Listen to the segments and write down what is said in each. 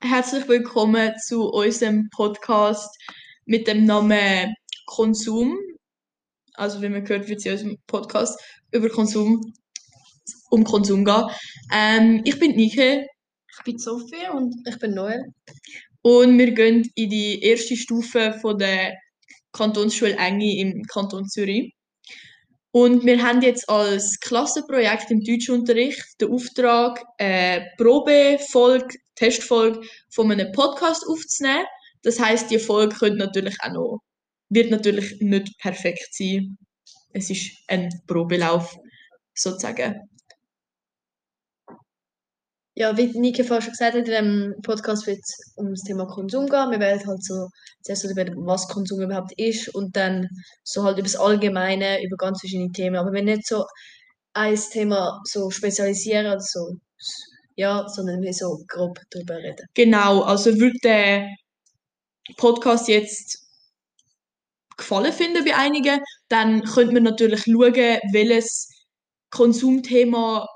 Herzlich willkommen zu unserem Podcast mit dem Namen Konsum. Also, wie man gehört, wird es in unserem Podcast über Konsum, um Konsum gehen. Ähm, ich bin Nike Ich bin Sophie und ich bin Noel. und wir gehen in die erste Stufe von der Kantonsschule Engi im Kanton Zürich. Und wir haben jetzt als Klassenprojekt im Deutschunterricht den Auftrag, eine Probefolge, Testfolge von einem Podcast aufzunehmen. Das heißt, die Folge könnte natürlich auch noch, wird natürlich nicht perfekt sein. Es ist ein Probelauf, sozusagen. Ja, wie Nike vorhin schon gesagt hat, in diesem Podcast wird es um das Thema Konsum gehen. Wir werden halt so zuerst so über was Konsum überhaupt ist und dann so halt über das Allgemeine, über ganz verschiedene Themen. Aber wir nicht so ein Thema so spezialisieren oder so, ja, sondern wir so grob darüber reden. Genau, also würde der Podcast jetzt gefallen finden bei einigen, dann könnte man natürlich schauen, welches Konsumthema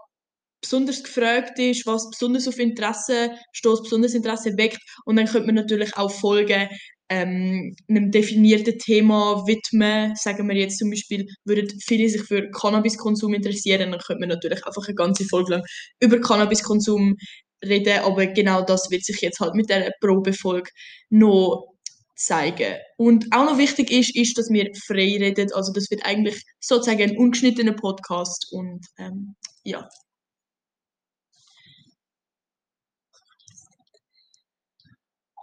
besonders gefragt ist, was besonders auf Interesse stößt, besonders Interesse weckt. Und dann könnte man natürlich auch Folgen ähm, einem definierten Thema widmen. Sagen wir jetzt zum Beispiel, würden viele sich für Cannabiskonsum interessieren, dann könnte man natürlich einfach eine ganze Folge lang über Cannabiskonsum reden. Aber genau das wird sich jetzt halt mit der Probefolge noch zeigen. Und auch noch wichtig ist, ist, dass wir frei reden. Also das wird eigentlich sozusagen ein ungeschnittener Podcast. Und ähm, ja.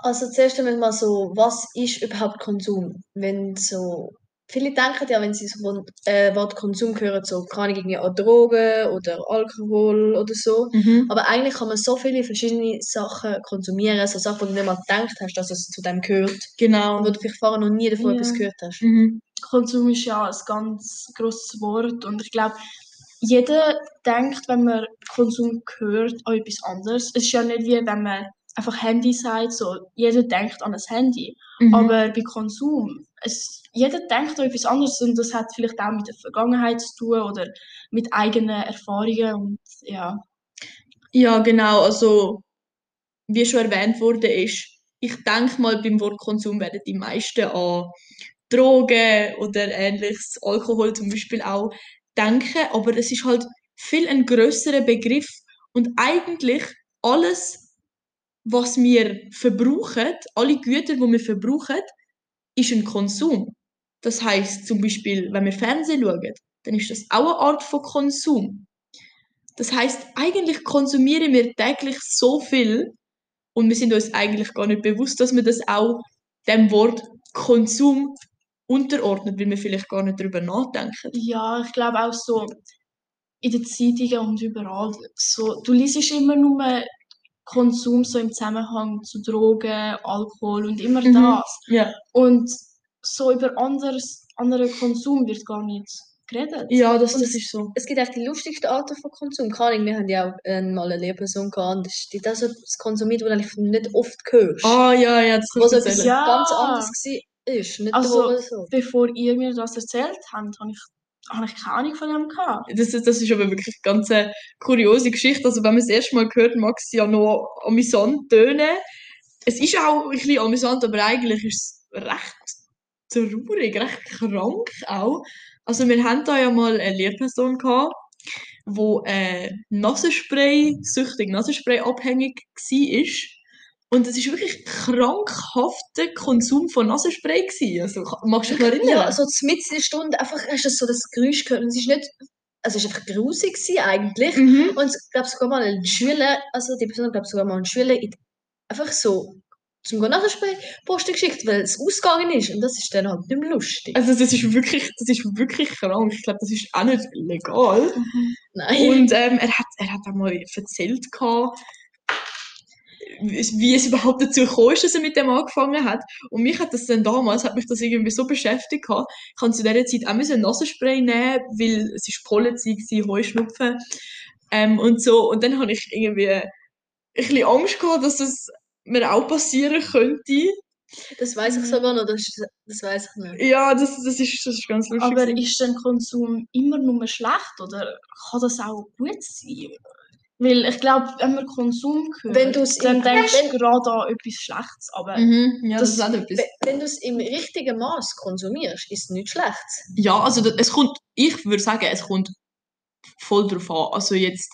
Also zuerst einmal mal so, was ist überhaupt Konsum? Wenn so, viele denken ja, wenn sie so von äh, Wort Konsum hören, so keine irgendwie an Drogen oder Alkohol oder so. Mhm. Aber eigentlich kann man so viele verschiedene Sachen konsumieren, so Sachen, wo du nicht mal gedacht hast, dass es zu dem gehört. Genau. Und wo du vielleicht vorher noch nie davon Ja. etwas gehört hast. Mhm. Konsum ist ja ein ganz grosses Wort und ich glaube, jeder denkt, wenn man Konsum hört, an etwas anderes. Es ist ja nicht wie wenn man einfach Handy sagt, so jeder denkt an ein Handy. Mhm. Aber bei Konsum, es, jeder denkt an etwas anderes und das hat vielleicht auch mit der Vergangenheit zu tun oder mit eigenen Erfahrungen und ja. Ja, genau. Also, wie schon erwähnt wurde, ist, ich denke mal, beim Wort Konsum werden die meisten an Drogen oder ähnliches, Alkohol zum Beispiel auch denken, aber es ist halt viel ein größerer Begriff und eigentlich alles, was wir verbrauchen, alle Güter, die wir verbrauchen, ist ein Konsum. Das heißt zum Beispiel, wenn wir Fernsehen schauen, dann ist das auch eine Art von Konsum. Das heißt, eigentlich konsumieren wir täglich so viel und wir sind uns eigentlich gar nicht bewusst, dass wir das auch dem Wort Konsum unterordnet, weil wir vielleicht gar nicht darüber nachdenken. Ja, ich glaube auch so in den Zeitungen und überall. So, du liest immer nur Konsum so im Zusammenhang zu Drogen, Alkohol und immer Mhm. das. Ja, Und so über anderes, anderen Konsum wird gar nicht geredet. ja das, das ist so. Es gibt echt die lustigsten Arten von Konsum. Keine Ahnung, wir haben ja auch äh, mal eine Lehrperson gehabt das- hat so etwas konsumiert, was du nicht oft hörst. Ah, ja, ja, das so etwas. Ja. ganz anderes war. Ist, nicht Also, so. Bevor ihr mir das erzählt habt, habe ich, habe ich keine Ahnung von dem gehabt. Das, ist- das ist aber wirklich eine ganz äh, kuriose Geschichte. Also, wenn man es erst mal hört, mag es ja noch amüsant tönen. Es ist auch ein bisschen amüsant, aber eigentlich ist es recht traurig, recht krank auch. Also, wir haben da ja mal eine Lehrperson gehabt, wo äh, Nasenspray, süchtig Nasenspray abhängig war. Und es ist wirklich krankhafter Konsum von Nasenspray gewesen. Also, magst du dich noch erinnern? Ja, so mitten in der Stunde einfach hast du so das Geräusch gehört und es ist nicht, also es ist einfach grusig gewesen eigentlich. Mhm. Und ich glaube sogar mal ein Schüler, also die Person glaube sogar mal einen Schüler in, einfach so zum Nachsprechen Posten geschickt, weil es ausgegangen ist und das ist dann halt nicht mehr lustig. Also das ist wirklich, das ist wirklich krank. Ich glaube, das ist auch nicht legal. Nein. Und ähm, er hat, er hat einmal erzählt gehabt, wie es- es überhaupt dazu gekommen ist, dass er mit dem angefangen hat. Und mich hat das dann damals, hat mich das irgendwie so beschäftigt gehabt. Ich habe zu dieser Zeit auch müssen Nasenspray nehmen, weil es ist Pollenzeit war, Heuschnupfen ähm, und so. Und dann habe ich irgendwie ein bisschen Angst gehabt, dass das mir auch passieren könnte. das weiß ich sogar noch, das, das weiß ich nicht. Ja, das, das, ist, das ist ganz lustig. Aber ist denn Konsum immer nur schlecht oder kann das auch gut sein? Weil ich glaube, wenn man Konsum hört, Wenn du's dann denkst du gerade an etwas Schlechtes. Aber Mhm, ja, das, Das- ist auch etwas. Wenn- du es im richtigen Maß konsumierst, ist es nichts Schlechtes. Ja, also das, es kommt, ich würde sagen, es kommt voll drauf an. Also jetzt,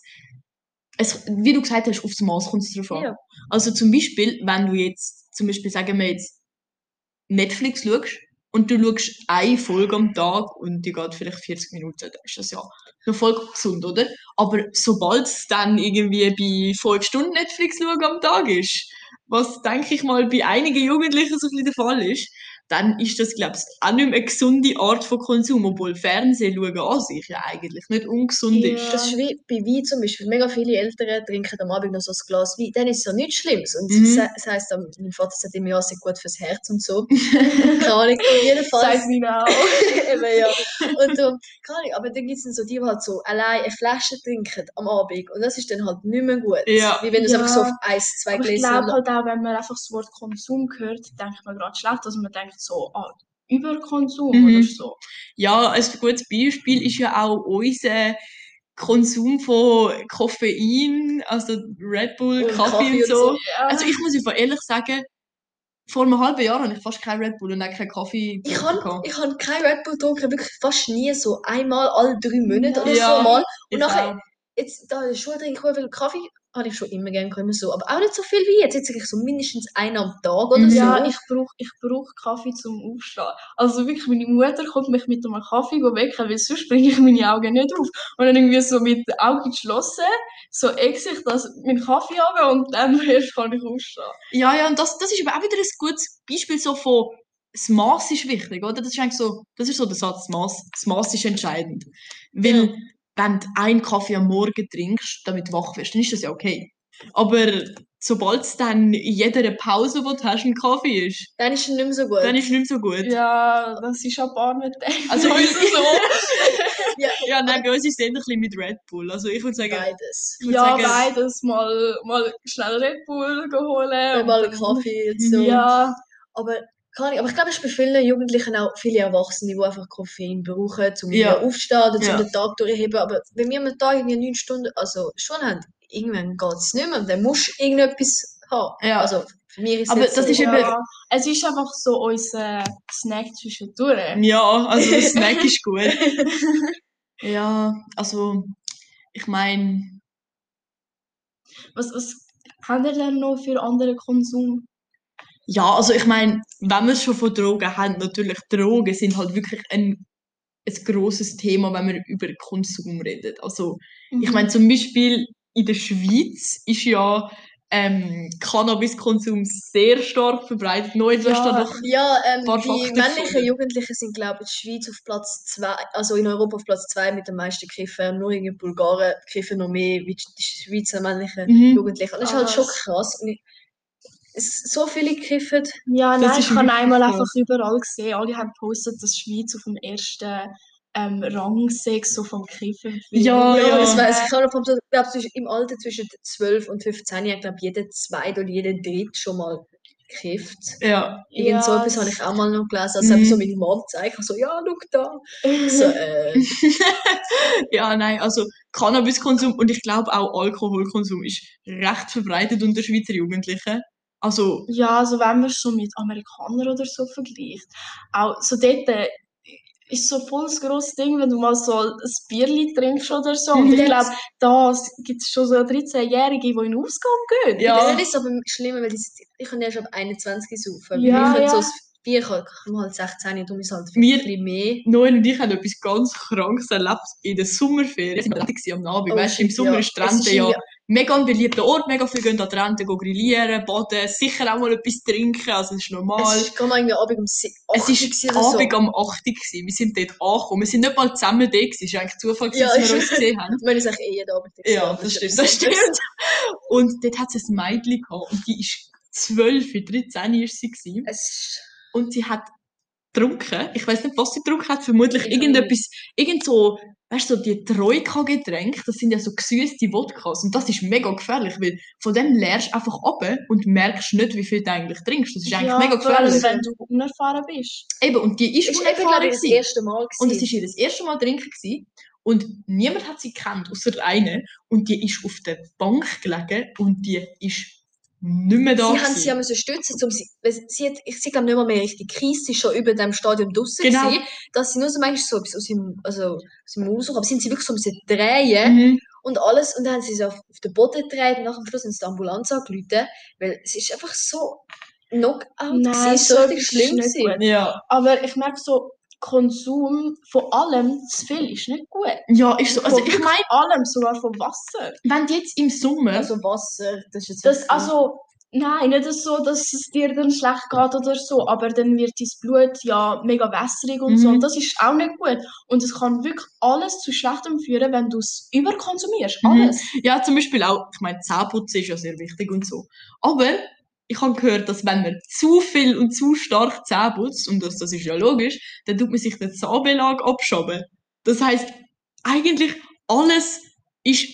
es, wie du gesagt hast, aufs Maß kommt es drauf an. Ja. Also zum Beispiel, wenn du jetzt, zum Beispiel sagen wir jetzt, Netflix schaust und du schaust eine Folge am Tag und die geht vielleicht 40 Minuten, dann ist das ja noch voll gesund, oder? Aber sobald es dann irgendwie bei 5 Stunden Netflix schauen am Tag ist, was denke ich mal bei einigen Jugendlichen so ein bisschen der Fall ist, dann ist das, glaube ich, auch nicht mehr eine gesunde Art von Konsum, obwohl Fernsehen schauen an sich ja eigentlich nicht ungesund Ja. ist. Das ist wie bei Wein zum Beispiel. Mega viele Eltern trinken am Abend noch so ein Glas Wein. Dann ist es ja nichts Schlimmes. Und Mhm. das heisst, mein Vater sagt immer, ja, es ist gut fürs Herz und so. Keine Ahnung. Jedenfalls. Sag mir auch. Eben, ja. Und keine Ahnung, aber dann gibt es so die, die halt so allein eine Flasche trinken am Abend. Und das ist dann halt nicht mehr gut. Ja. Wie wenn du es Ja. einfach so auf eins, zwei Aber ich Gläser glaube halt auch, wenn man einfach das Wort Konsum hört, denkt man gerade schlecht, dass man denkt so, ah, Überkonsum Mhm. oder so. Ja, ein gutes Beispiel ist ja auch unser Konsum von Koffein, also Red Bull, Und Kaffee, Kaffee und und so. so. Ja. Also ich muss einfach ehrlich sagen, vor einem halben Jahr habe ich fast kein Red Bull und auch keinen Kaffee Ich getrunken habe gehabt. ich hab kein Red Bull getrunken, wirklich fast nie, so einmal alle drei Monate oder Ja. so mal. Ich Und nachher, auch. jetzt da in der Schule trinke ich viel Kaffee, habe ich schon immer gerne immer so, aber auch nicht so viel wie jetzt. Jetzt ich so mindestens einen am Tag oder so. Ja, ich brauche ich brauch Kaffee zum Aufstehen. Also wirklich, meine Mutter kommt mich mit einem Kaffee wecken, weil sonst bringe ich meine Augen nicht auf. Und dann irgendwie so mit den Augen geschlossen, so exe ich das, meinen Kaffee runter und dann erst kann ich aufstehen. Ja, ja, und das, das ist aber auch wieder ein gutes Beispiel so von, das Maß ist wichtig, oder? Das ist eigentlich so, das ist so der Satz, das Maß, das Maß ist entscheidend. Weil, wenn du einen Kaffee am Morgen trinkst, damit du wach wirst, dann ist das ja okay. Aber sobald es dann in jeder Pause, die du hast, ein Kaffee ist, Dann ist es nicht mehr so gut. dann ist es nicht mehr so gut. Ja, das ist ein paar nicht Also bei uns so. ja, Ja, nein, bei uns ist es eher ein bisschen mit Red Bull. Also ich würde sagen, beides. würd Ja, sagen, beides. Mal, mal schnell Red Bull geholt. Dann mal einen Kaffee und so. Ja, Aber, keine Ahnung, aber ich glaube, es ist bei vielen Jugendlichen auch viele Erwachsene, die einfach Koffein brauchen, um Ja. wieder aufzustehen oder Ja. um den Tag durchzuheben. Aber wenn wir am Tag irgendwie neun Stunden, also schon haben, irgendwann geht es nicht mehr. Dann musst du irgendetwas haben. Ja. Also, für mich ist es Aber das so, ist eben-. Es ist einfach so unser Snack zwischendurch. Ja, also der Snack ist gut. Ja, also ich meine, Was, was haben wir denn noch für andere Konsum? Ja, also ich meine, wenn wir schon von Drogen haben, natürlich Drogen sind halt wirklich ein, ein grosses Thema, wenn wir über Konsum reden. Also ich meine zum Beispiel in der Schweiz ist ja ähm, Cannabiskonsum sehr stark verbreitet. Neu ja. Ja. doch Ja, ähm, die männlichen. Jugendlichen sind, glaube ich, in der Schweiz auf Platz zwei, also in Europa auf Platz zwei mit den meisten Kiffen. Nur in Bulgarien kiffen noch mehr wie die Schweizer männlichen Mhm. Jugendlichen. Und das ist halt schon krass. Und ich, es, so viele kiffen. Ja, Das nein, ich habe einmal krass. einfach überall gesehen, alle haben gepostet, dass Schweiz auf dem ersten ähm, Rang sei, so vom Kiffen. Ja, ja, ja. das weiß ich. Ich ich glaube, im Alter zwischen 12 und 15 Jahren, glaube jeder zweite oder jeder dritte schon mal gekifft. Ja, Irgend so Ja, etwas habe ich auch mal noch gelesen. Also Mhm. so meine Mom gezeigt, so, ja, schau da. So, äh, ja, nein, also Cannabiskonsum und ich glaube auch Alkoholkonsum ist recht verbreitet unter Schweizer Jugendlichen. Also, Ja, also wenn man es so mit Amerikanern oder so vergleicht. Auch so dort äh, ist so voll das grosse Ding, wenn du mal so ein Bierli trinkst oder so. Und ich glaube, da gibt es schon so 13-Jährige, die in den Ausgang gehen. Ja. Dann ist aber schlimmer, weil die, ich kann erst ab 21 saufen. Ja, ich so ja. ein Bier kann ich kann halt 16 und darum ist es halt Wir- ein bisschen mehr. Noel und ich haben etwas ganz Krankes erlebt in der Sommerferien. Wir Rente am Abend. Oh, weißt du, im shit, Sommer ja. ist die Es Rente ist ja irgendwie- mega ein beliebter Ort. Mega viele gehen an die Rente gehen grillieren, baden, sicher auch mal etwas trinken. Also, das ist normal. Es ist man irgendwie Abend um 8 Es war oder Abend so. am 8 Uhr. gewesen. Wir sind dort angekommen. Wir sind nicht mal zusammen da. gewesen. Es war eigentlich Zufall, gewesen, Ja, dass wir ist- uns gesehen haben. Wir ist eigentlich eh jeden Abend. Ja, aber das ist stimmt, das stimmt. Und dort hat es ein Mädchen gehabt und die ist 12, 13 ist sie gewesen. Es ist und sie hat getrunken. Ich weiß nicht, was sie getrunken hat. Vermutlich Ich irgendetwas, irgend so, weißt du, so die Troika-Getränke, das sind ja so gesüßte Wodkas. Und das ist mega gefährlich, weil von dem leerst du einfach ab und merkst nicht, wie viel du eigentlich trinkst. Das ist eigentlich ja, mega gefährlich. wenn du unerfahren bist. Eben, und die ist ist unerfahren das gewesen. erste Mal Und es gewesen. war ihr das erste Mal trinken gewesen. Und niemand hat sie gekannt, außer eine. Und die ist auf der Bank gelegen und die ist nicht mehr da. Sie haben sie ja müssen stützen, um sie, weil sie hat, ich sie glaube nicht mal mehr richtig Kies, sie ist schon über dem Stadion draussen Genau. gewesen, dass sie nur so manchmal so etwas aus dem, also aus dem Maus aber sind sie wirklich so müssen drehen Mhm. und alles und dann haben sie sie auf, auf den Boden gedreht und nach dem Schluss haben sie die Ambulanz angerufen, weil es ist einfach so Knockout Nein, ist so so schlimm. Ja. Aber ich merke so, Konsum von allem zu viel ist nicht gut. ja, ist so. Also Von ich meine, allem, sogar von Wasser. wenn du jetzt im Sommer. Also Wasser, das ist jetzt Das, also, nein, nicht so, dass es dir dann schlecht geht oder so, aber dann wird dein Blut ja mega wässrig und so. Mhm. Und das ist auch nicht gut. Und es kann wirklich alles zu Schlechtem führen, wenn du es überkonsumierst. Mhm. Alles. Ja, zum Beispiel auch, ich meine, Zähneputzen ist ja sehr wichtig und so. Aber ich habe gehört, dass wenn man zu viel und zu stark Zähne putzt, und das, das ist ja logisch, dann tut man sich den Zahnbelag abschaben. Das heißt, eigentlich alles ist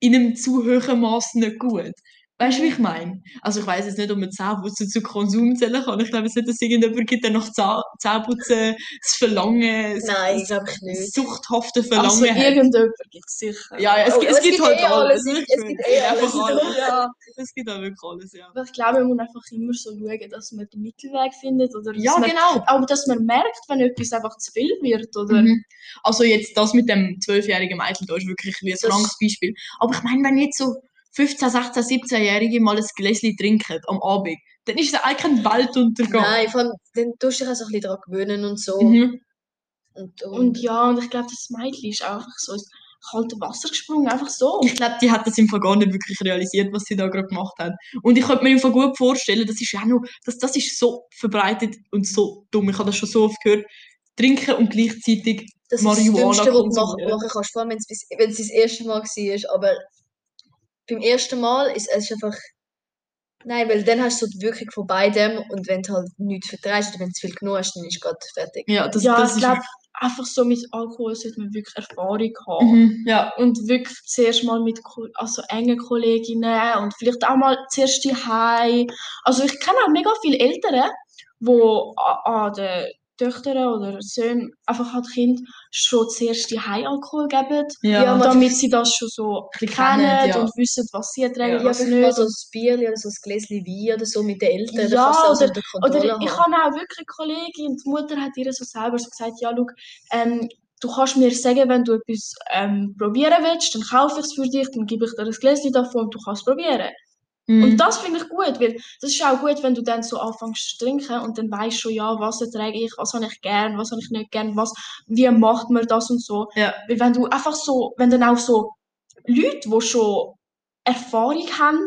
in einem zu hohen Maß nicht gut. Weißt du, wie ich meine? Also ich weiß jetzt nicht, ob man Zähneputzen zu Konsum zählen kann. Ich glaube jetzt nicht, dass es irgendjemand gibt, der nach Zahn Zähneputzen das Verlangen, das, Nein, das ich nicht. Also, suchthafte Verlangen hat. irgendjemand gibt es sicher. Ja, ja, es, Oh, gibt- aber es gibt halt eh alles. alles. ich Es gibt eh alles. Einfach alles. Ja. Es gibt auch wirklich alles, ja. Aber ich glaube, man muss einfach immer so schauen, dass man den Mittelweg findet. Oder Ja, man, genau. Auch dass man merkt, wenn etwas einfach zu viel wird. Oder Mhm. Also jetzt das mit dem zwölfjährigen Mädchen, da ist wirklich wie ein Das- krankes Beispiel. Aber ich meine, wenn jetzt so 15, 16, 17-Jährige mal ein Gläschen trinken am Abend, dann ist es eigentlich kein Weltuntergang. Nein, allem, dann tust du dich auch so ein bisschen daran gewöhnen und so. Mhm. Und, und, Und ja, und ich glaube, das Mädchen ist einfach so ins kalte Wasser gesprungen, einfach so. Ich glaube, die hat das im Fall gar nicht wirklich realisiert, was sie da gerade gemacht hat. Und ich könnte mir im Fall gut vorstellen, das ist ja noch, das, das ist so verbreitet und so dumm. Ich habe das schon so oft gehört. Trinken und gleichzeitig das Marihuana ist das Dümmste, was du machen, kannst, vor allem wenn es bis- wenn es das erste Mal war. Aber beim ersten Mal ist es einfach... Nein, weil dann hast du die Wirkung von beidem und wenn du halt nichts vertreibst oder wenn du zu viel genug hast, dann ist es gerade fertig. Ja, das, ja, das ich ist glaube, einfach so mit Alkohol sollte man wirklich Erfahrung haben. Mhm, ja. Und wirklich zuerst mal mit also engen Kolleginnen und vielleicht auch mal zuerst die Also ich kenne auch mega viele Eltern, die an, an den Töchtern oder Söhnen einfach halt Kind schon zuerst die Alkohol geben, Ja, Ja, damit sie das schon so kennen kennen, ja. und wissen, was sie ertragen, Ja, was vielleicht mal nicht. so ein Bier oder so ein Gläschen Wein oder so mit den Eltern, Ja, oder- Oder ich habe auch wirklich eine Kollegin, die Mutter hat ihr so selber so gesagt, ja, schau, ähm, du kannst mir sagen, wenn du etwas ähm, probieren willst, dann kaufe ich es für dich, dann gebe ich dir ein Gläschen davon und du kannst es probieren. Mhm. Und das finde ich gut, weil das ist auch gut, wenn du dann so anfängst zu trinken und dann weißt schon, ja, was ertrage ich, was habe ich gern, was habe ich nicht gern, was, wie macht man das und so. Ja. Weil wenn du einfach so, wenn dann auch so Leute, die schon Erfahrung haben,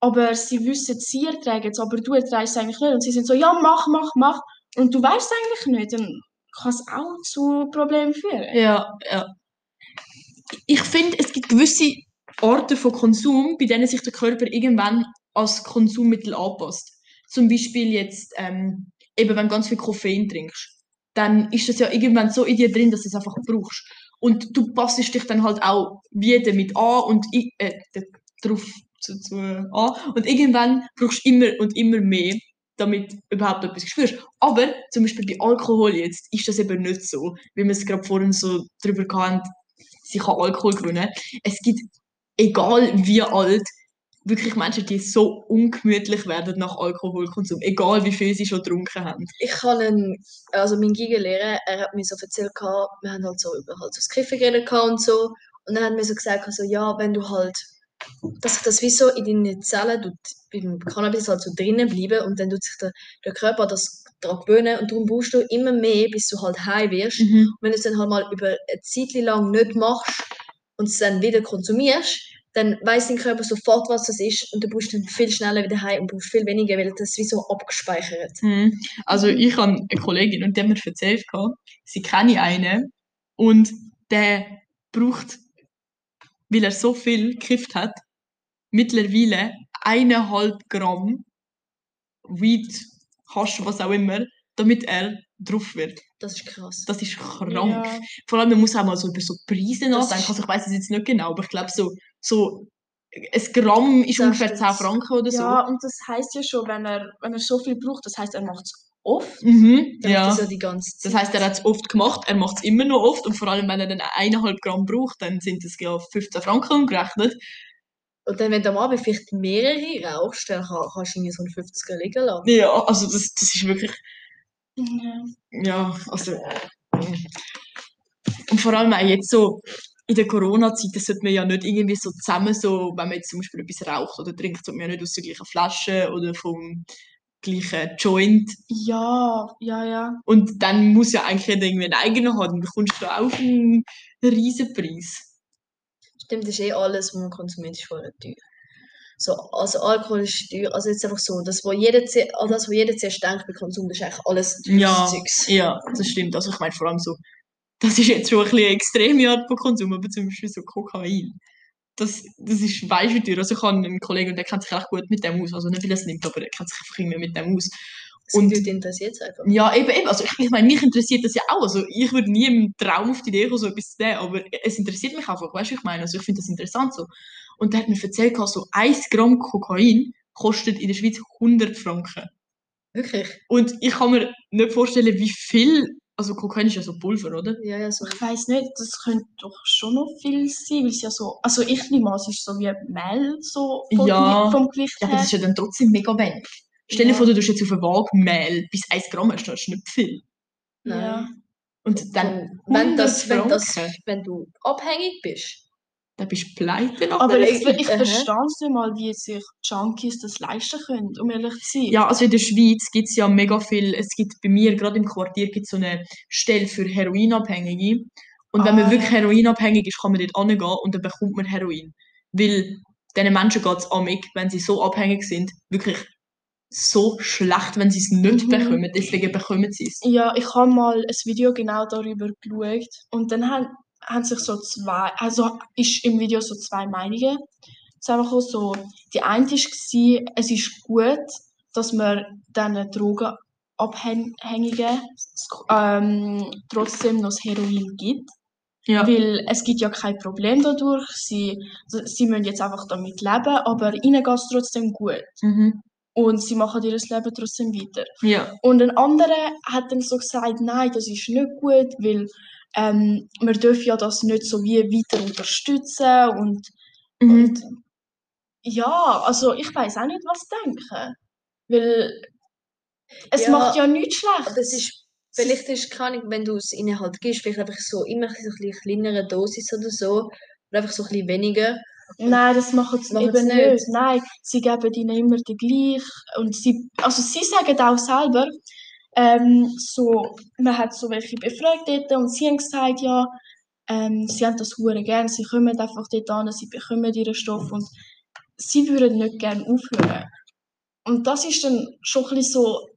aber sie wissen, sie ertragen es, aber du erträgst es eigentlich nicht und sie sind so, ja, mach, mach, mach und du weißt es eigentlich nicht, dann kann es auch zu Problemen führen. Ja, ja. Ich finde, es gibt gewisse Arten von Konsum, bei denen sich der Körper irgendwann als Konsummittel anpasst. Zum Beispiel jetzt, ähm, eben wenn du ganz viel Koffein trinkst, dann ist das ja irgendwann so in dir drin, dass du es einfach brauchst. Und du passt dich dann halt auch wie damit an und äh, d- drauf zu, zu, an. Und irgendwann brauchst du immer und immer mehr, damit du überhaupt etwas spürst. Aber zum Beispiel bei Alkohol jetzt ist das eben nicht so, wie wir es gerade vorhin so drüber hatten, sie kann Alkohol gewinnen. Es gibt, egal wie alt, wirklich Menschen, die so ungemütlich werden nach Alkoholkonsum, egal wie viel sie schon getrunken haben. Ich habe einen, also mein Giga-Lehrer, er hat mir so erzählt, wir haben halt so über halt so das Kiffen geredet und so. Und dann hat mir so gesagt, also, ja, wenn du halt, dass sich das wie so in deinen Zellen tut, beim Cannabis halt so drinnen bleiben und dann tut sich der, der Körper das daran gewöhnen und darum brauchst du immer mehr, bis du halt high wirst. Und wenn du es dann halt mal über eine Zeit lang nicht machst und es dann wieder konsumierst, dann weiß dein Körper sofort, was das ist und du brauchst dann viel schneller wieder heim und brauchst viel weniger, weil das wie so abgespeichert. Mhm. Also ich habe eine Kollegin und die hat mir erzählt, sie kenne einen und der braucht, weil er so viel gekifft hat, mittlerweile eineinhalb Gramm Weed, Hasch, was auch immer, damit er drauf wird. Das ist krass. Das ist krank. Ja. Vor allem, man muss auch mal so über so Preise nachdenken. Also ich weiß es jetzt nicht genau, aber ich glaube so, so ein Gramm ist Das ungefähr stimmt. 10 Franken oder so. Ja, und das heißt ja schon, wenn er, wenn er so viel braucht, das heißt, er macht es oft. Mhm, ja. das ja die ganze Zeit. Das heißt, er hat es oft gemacht, er macht es immer noch oft und vor allem, wenn er dann eineinhalb Gramm braucht, dann sind es ja 15 Franken umgerechnet. Und dann, wenn du am Abend vielleicht mehrere rauchst, dann kann- kannst du irgendwie so einen 50er liegen lassen. Ja, also das, das ist wirklich, Ja. ja, also. Und vor allem auch jetzt so in der Corona-Zeit, das sollte man ja nicht irgendwie so zusammen so, wenn man jetzt zum Beispiel etwas raucht oder trinkt, sollte man ja nicht aus der gleichen Flasche oder vom gleichen Joint. ja, ja, ja. Und dann muss ja eigentlich jeder irgendwie einen eigenen haben, dann bekommst du auch einen riesen Preis. Stimmt, das ist eh alles, was man konsumiert, ist vorher teuer. So, also Alkohol ist teuer. Also jetzt einfach so, das, was jeder, all das, was jeder zuerst denkt bei Konsum, das ist eigentlich alles teures Ja, Zeugs. ja, das stimmt. Also ich meine vor allem so, das ist jetzt schon ein bisschen eine extreme Art von Konsum, aber zum Beispiel so Kokain. Das, das ist weißt wie teuer. Also ich habe einen Kollegen, und der kennt sich echt gut mit dem aus. Also nicht, weil er es nimmt, aber er kennt sich einfach irgendwie mit dem aus. Das Und- Leute interessiert es einfach. Ja, eben, eben. Also ich, meine, mich interessiert das ja auch. Also ich würde nie im Traum auf die Idee kommen, so etwas zu nehmen, aber es interessiert mich einfach, weißt du, ich meine? Also ich finde das interessant so. Und der hat mir erzählt, so 1 Gramm Kokain kostet in der Schweiz 100 Franken. Wirklich? Und ich kann mir nicht vorstellen, wie viel, also Kokain ist ja so Pulver, oder? Ja, ja, so. Ich weiß nicht, das könnte doch schon noch viel sein, weil es ja so, also ich nehme an, es ist so wie Mehl, so vom, Ja. Vom Gewicht Ja, aber das ist ja dann trotzdem mega wenig. Stell dir Ja. vor, du tust jetzt auf eine Waage Mehl bis 1 Gramm hast, das ist nicht viel. Nein. Ja. Und dann, wenn, das, 100 wenn, das, wenn du abhängig bist, dann bist du pleite nach Aber ich, ich Aha. verstehe es nicht mal, wie sich Junkies das leisten können, um ehrlich zu sein. Ja, also in der Schweiz gibt es ja mega viel, es gibt bei mir, gerade im Quartier, gibt so eine Stelle für Heroinabhängige. Und wenn man Ah, wirklich ja. heroinabhängig ist, kann man dort hingehen und dann bekommt man Heroin. Weil diesen Menschen geht es amig, wenn sie so abhängig sind, wirklich so schlecht, wenn sie es nicht Mhm. bekommen. Deswegen bekommen sie es. Ja, ich habe mal ein Video genau darüber geschaut und dann haben, haben sich so zwei, also ist im Video so zwei Meinungen zusammengekommen. So, die eine war, es ist gut, dass man diesen Drogenabhängigen ähm, trotzdem noch das Heroin gibt, Ja. weil es gibt ja kein Problem dadurch. Sie, sie müssen jetzt einfach damit leben, aber ihnen geht es trotzdem gut Mhm. und sie machen ihr Leben trotzdem weiter. Ja. Und ein anderer hat dann so gesagt, nein, das ist nicht gut, weil ähm, wir dürfen ja das nicht so wie weiter unterstützen und, Mhm. und ja, also ich weiß auch nicht, was denken. Weil es Ja, macht ja nichts schlecht. es ist, vielleicht ist keine wenn du es ihnen halt gibst, vielleicht einfach so immer so ein bisschen kleinere Dosis oder so, oder einfach so ein bisschen weniger. Nein, das machen sie Machen eben nicht. nicht. Nein, sie geben ihnen immer die gleich. Und sie, also sie sagen auch selber, ähm, so, man hat so welche befragt dort und sie haben gesagt, ja, ähm, sie haben das hure gern, sie kommen einfach dort an, sie bekommen ihren Stoff und sie würden nicht gerne aufhören. Und das ist dann schon ein bisschen so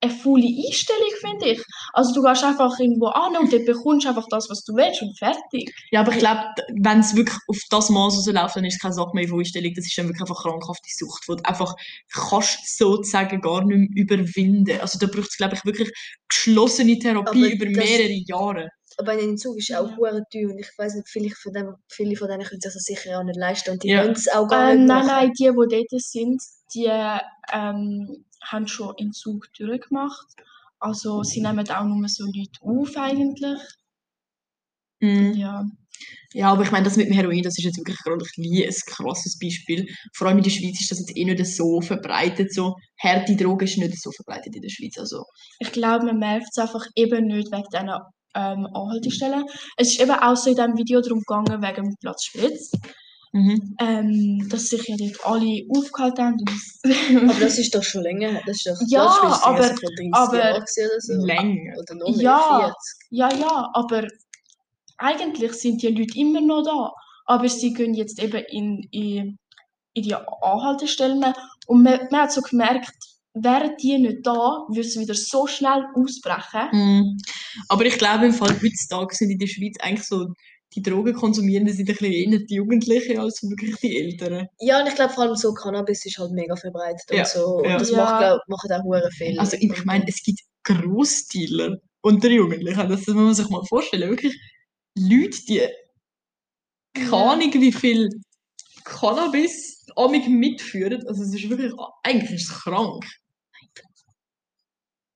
eine faule Einstellung, finde ich. Also du gehst einfach irgendwo an und dort bekommst du einfach das, was du willst und fertig. Ja, aber ich glaube, wenn es wirklich auf das Maß so läuft, dann ist es keine Sache mehr von Einstellung. Das ist dann wirklich einfach krankhafte Sucht, die du einfach kannst sozusagen gar nicht mehr überwinden. Also da braucht es, glaube ich, wirklich geschlossene Therapie Aber über das- mehrere Jahre. Aber ein Entzug ist auch Ja. teuer und ich weiß nicht, viele von, dem, viele von denen können sich das sicher auch nicht leisten und die Ja. wollen es auch gar Ähm, nicht nein, machen. nein, die, die dort sind, die ähm, haben schon Entzug durchgemacht. Also sie nehmen auch nur so Leute auf eigentlich. Mhm. Ja. Ja, aber ich meine, das mit dem Heroin, das ist jetzt wirklich gerade ein, krasses Beispiel. Vor allem in der Schweiz ist das jetzt eh nicht so verbreitet. So harte Drogen ist nicht so verbreitet in der Schweiz. Also, Ich glaube, man merkt es einfach eben nicht wegen diesen ähm, Anhaltestellen. Es ist eben auch so in diesem Video darum gegangen, wegen dem Platz Spitz, mhm. ähm, dass sich ja dort alle aufgehalten haben. Aber das ist doch schon länger her. Das ist doch Ja, Platzspitze, aber- sicher 30 aber oder so. länger. Oder noch mehr, Ja. 40. Ja, ja, aber eigentlich sind die Leute immer noch da. Aber sie gehen jetzt eben in, in, in die Anhaltestellen und man, man hat so gemerkt, wären die nicht da, würde es wieder so schnell ausbrechen. Mhm. Aber ich glaube, im Fall heutzutage sind in der Schweiz eigentlich so, die Drogenkonsumierenden sind ein bisschen eher die Jugendlichen als wirklich die Älteren. Ja, und ich glaube vor allem so Cannabis ist halt mega verbreitet Ja, und so. ja. Und das Ja. macht, glaub, machen auch hure viel. Also ich meine, es gibt Grossdealer unter Jugendlichen. Das muss man sich mal vorstellen. Wirklich Leute, die keine Ja. Ahnung, wie viel Cannabis amig mitführen. Also es ist wirklich, eigentlich ist es krank.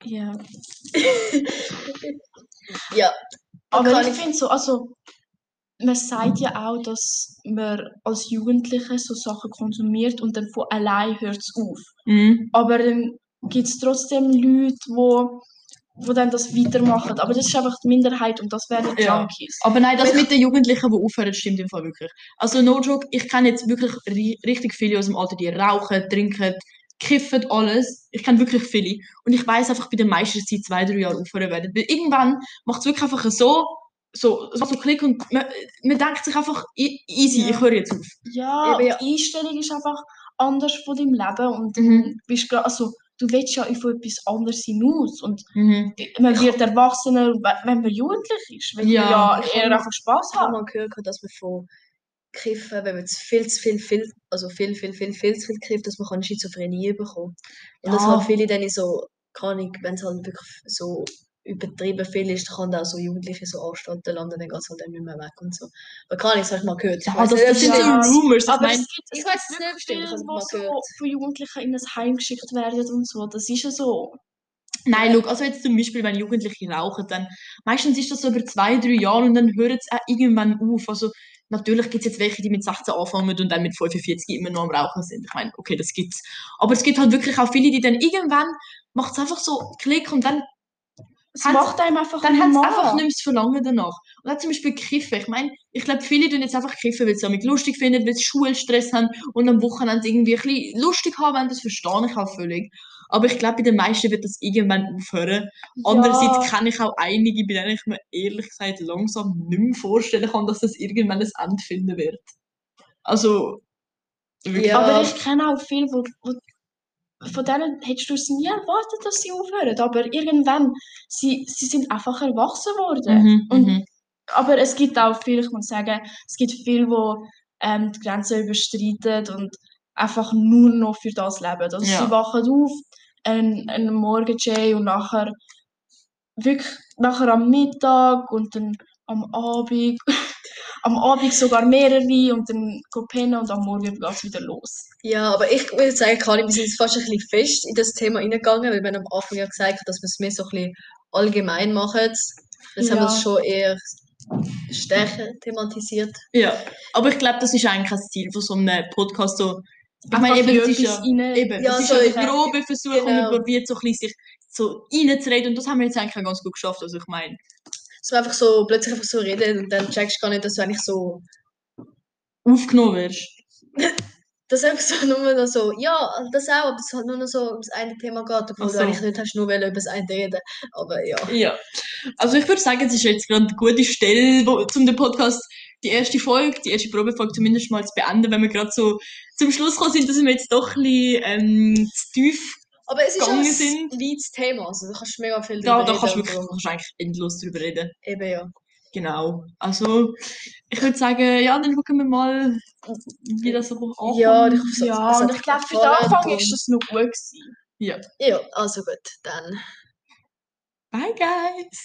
Ja. Ja, Aber ich- finde so, also man sagt ja auch, dass man als Jugendliche so Sachen konsumiert und dann von allein hört es auf. Mhm. Aber dann gibt es trotzdem Leute, wo, wo dann das weitermachen. Aber das ist einfach die Minderheit und das wären die Ja. Junkies. Aber nein, das mit den Jugendlichen, die aufhören, stimmt im Fall wirklich. Also no joke, ich kenne jetzt wirklich ri richtig viele aus dem Alter, die rauchen, trinken, kiffen, alles. Ich kenne wirklich viele. Und ich weiß einfach bei den meisten, sie zwei, drei Jahre aufhören werden. Weil irgendwann macht es wirklich einfach so, so, so, so Klick und man, man denkt sich einfach, easy, Ja. ich höre jetzt auf. Ja, Eben, ja. die Einstellung ist einfach anders von deinem Leben und Mhm. du bist gra- also du willst ja von etwas anderes hinaus und Mhm. man wird erwachsener, we- wenn man jugendlich ist, weil Ja. man ja Ich eher einfach Spaß ich habe hat. mal gehört, dass man von Kiffen, wenn man zu viel, zu viel, viel, also viel, viel, viel, viel zu viel kifft, dass man kann Schizophrenie bekommen Und Ja. halt viele dann in so, keine Ahnung, wenn es halt wirklich so übertrieben viel ist, kann da auch so Jugendliche so Anstalten landen, dann geht es halt dann nicht mehr weg und so. Aber keine Ahnung, das habe ich mal gehört. Ich Ja, das, das sind es so. Rumors. Ich Aber meine, es gibt, ich gibt es nicht, wirklich bestimmt, ich so von Jugendlichen in ein Heim geschickt werden und so. Das ist ja so. Nein, schau, also jetzt zum Beispiel, wenn Jugendliche rauchen, dann meistens ist das so über zwei, drei Jahre und dann hört es auch irgendwann auf. Also natürlich gibt es jetzt welche, die mit 16 anfangen und dann mit 45 immer noch am Rauchen sind. Ich meine, okay, das gibt's. Aber es gibt halt wirklich auch viele, die dann irgendwann macht es einfach so Klick und dann, Es Hat's- macht einem einfach dann hat es einfach nicht mehr das Verlangen danach. Und auch zum Beispiel Kiffen. Ich meine, ich glaube, viele tun jetzt einfach kiffen, weil sie es damit lustig finden, weil sie Schulstress haben und am Wochenende irgendwie ein bisschen lustig haben wollen. Das verstehe ich auch völlig. Aber ich glaube, bei den meisten wird das irgendwann aufhören. Andererseits kenne ich auch einige, bei denen ich mir ehrlich gesagt langsam nicht mehr vorstellen kann, dass das irgendwann ein Ende finden wird. Also, wirklich. Ja. Aber ich kenne auch viele, wo, wo von denen hättest du es nie erwartet, dass sie aufhören. Aber irgendwann, sie, sie sind einfach erwachsen worden. Mhm, Und, mhm. Aber es gibt auch viele, ich muss sagen, es gibt viele, die ähm, die Grenzen überstreiten und einfach nur noch für das leben. Also Ja. sie wachen auf, einen, einen Morgen-Jay und nachher wirklich nachher am Mittag und dann am Abend, am Abend sogar mehrere und dann go pennen und am Morgen geht es wieder los. Ja, aber ich würde sagen, Karin, wir sind jetzt fast ein bisschen fest in das Thema reingegangen, weil wir haben am Anfang ja gesagt, dass wir es mehr so ein bisschen allgemein machen. Jetzt haben wir Ja. es schon eher stärker thematisiert. Ja, aber ich glaube, das ist eigentlich kein Ziel von so einem Podcast. So, ich meine, eben, es ist ja, rein- eben, Ja, ist so ja in- der grobe Versuch und Genau. man probiert so ein bisschen sich so reinzureden und das haben wir jetzt eigentlich auch ganz gut geschafft. Also ich meine, Dass wir einfach so plötzlich einfach so reden und dann checkst du gar nicht, dass du eigentlich so, aufgenommen wirst. dass einfach so nur noch so, ja, das auch, aber es halt nur noch so um das eine Thema geht, obwohl Ach du so. eigentlich nicht hast nur wollen über das eine reden. Aber ja. Ja. Also ich würde sagen, es ist jetzt gerade eine gute Stelle, wo, zum den Podcast die erste Folge, die erste Probefolge zumindest mal zu beenden, wenn wir gerade so zum Schluss gekommen sind, dass wir jetzt doch ein bisschen ähm, zu tief Aber es ist Gegangen ein sind. Leads-Thema, also du kannst mega viel da, drüber da kannst du wirklich kannst du eigentlich endlos drüber reden. Eben ja. Genau. Also ich würde sagen, ja, dann schauen wir mal, wie das so ankommt. Ja, ich es- Ja, euch ich glaube, für den Anfang ist das noch gut gewesen. ja. Ja, also gut, dann. Bye guys!